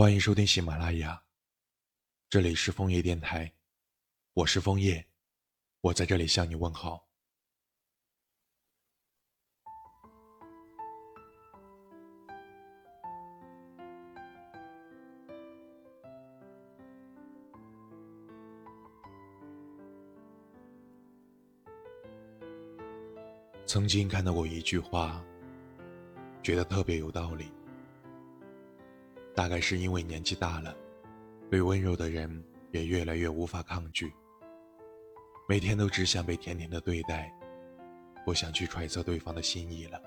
欢迎收听喜马拉雅，这里是枫叶电台，我是枫叶，我在这里向你问好。曾经看到过一句话，觉得特别有道理。大概是因为年纪大了，对温柔的人也越来越无法抗拒。每天都只想被甜甜的对待，不想去揣测对方的心意了，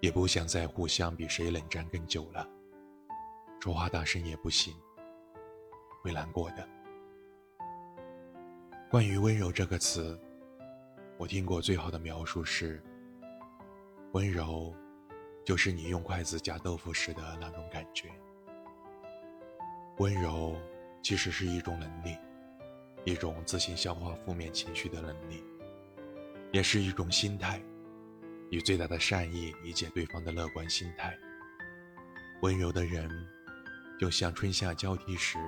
也不想再互相比谁冷战更久了。说话大声也不行，会难过的。关于温柔这个词，我听过最好的描述是：温柔。就是你用筷子夹豆腐时的那种感觉。温柔其实是一种能力，一种自行消化负面情绪的能力，也是一种心态，以最大的善意理解对方的乐观心态。温柔的人，就像春夏交替时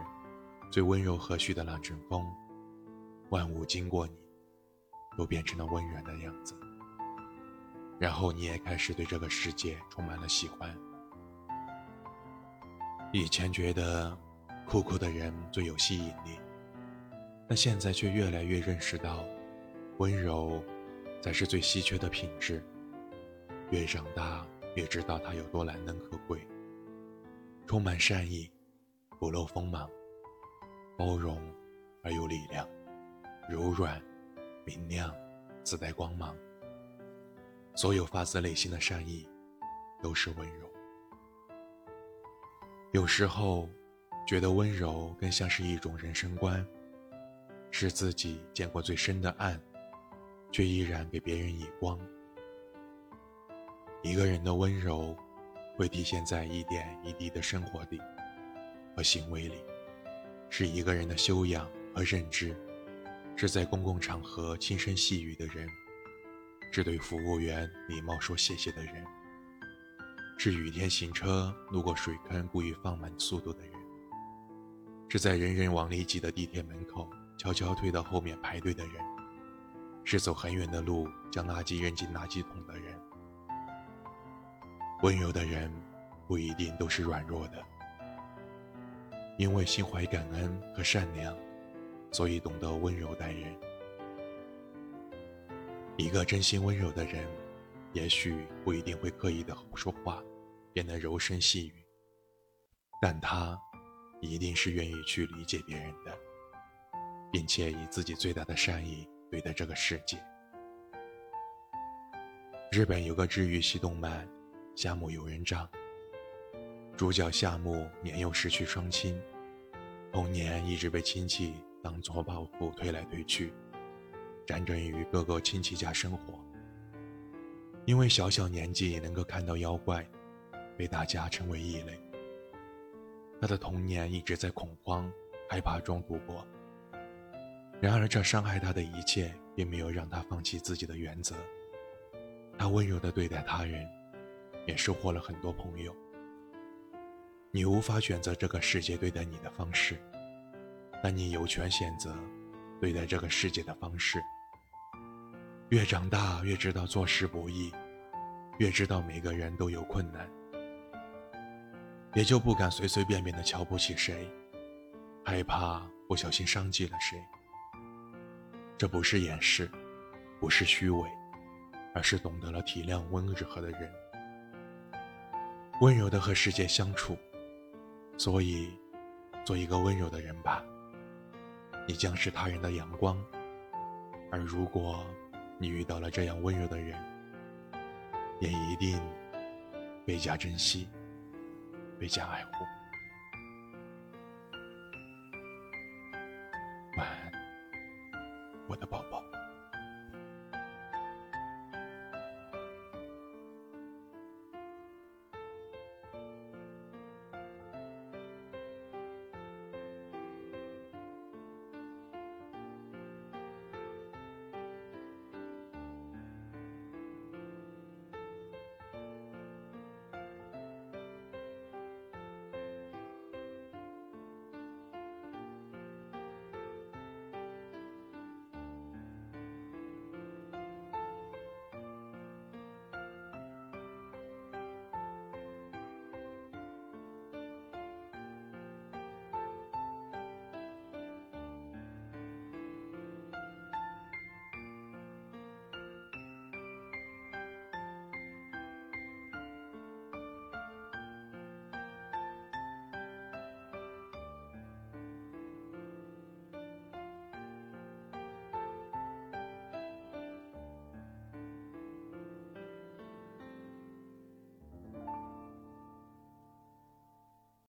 最温柔和煦的那阵风，万物经过你，都变成了温软的样子。然后你也开始对这个世界充满了喜欢。以前觉得酷酷的人最有吸引力，但现在却越来越认识到，温柔才是最稀缺的品质。越长大越知道它有多难能可贵。充满善意，不露锋芒，包容而有力量，柔软，明亮，自带光芒。所有发自内心的善意，都是温柔。有时候，觉得温柔更像是一种人生观，是自己见过最深的暗，却依然给别人以光。一个人的温柔，会体现在一点一滴的生活里和行为里，是一个人的修养和认知，是在公共场合轻声细语的人。是对服务员礼貌说谢谢的人，是雨天行车路过水坑故意放慢速度的人，是在人人往里挤的地铁门口悄悄退到后面排队的人，是走很远的路将垃圾扔进垃圾桶的人。温柔的人不一定都是软弱的，因为心怀感恩和善良，所以懂得温柔待人。一个真心温柔的人，也许不一定会刻意的说话，变得柔声细语，但他一定是愿意去理解别人的，并且以自己最大的善意对待这个世界。日本有个治愈系动漫《夏目友人帐》，主角夏目年幼失去双亲，童年一直被亲戚当做包袱推来推去。辗转于各个亲戚家生活，因为小小年纪能够看到妖怪，被大家称为异类。他的童年一直在恐慌、害怕中度过。然而，这伤害他的一切，并没有让他放弃自己的原则。他温柔地对待他人，也收获了很多朋友。你无法选择这个世界对待你的方式，但你有权选择对待这个世界的方式。越长大越知道做事不易，越知道每个人都有困难，也就不敢随随便便的瞧不起谁，害怕不小心伤及了谁。这不是掩饰，不是虚伪，而是懂得了体谅温和的人，温柔的和世界相处。所以，做一个温柔的人吧，你将是他人的阳光。而如果，你遇到了这样温柔的人，也一定倍加珍惜，倍加爱护。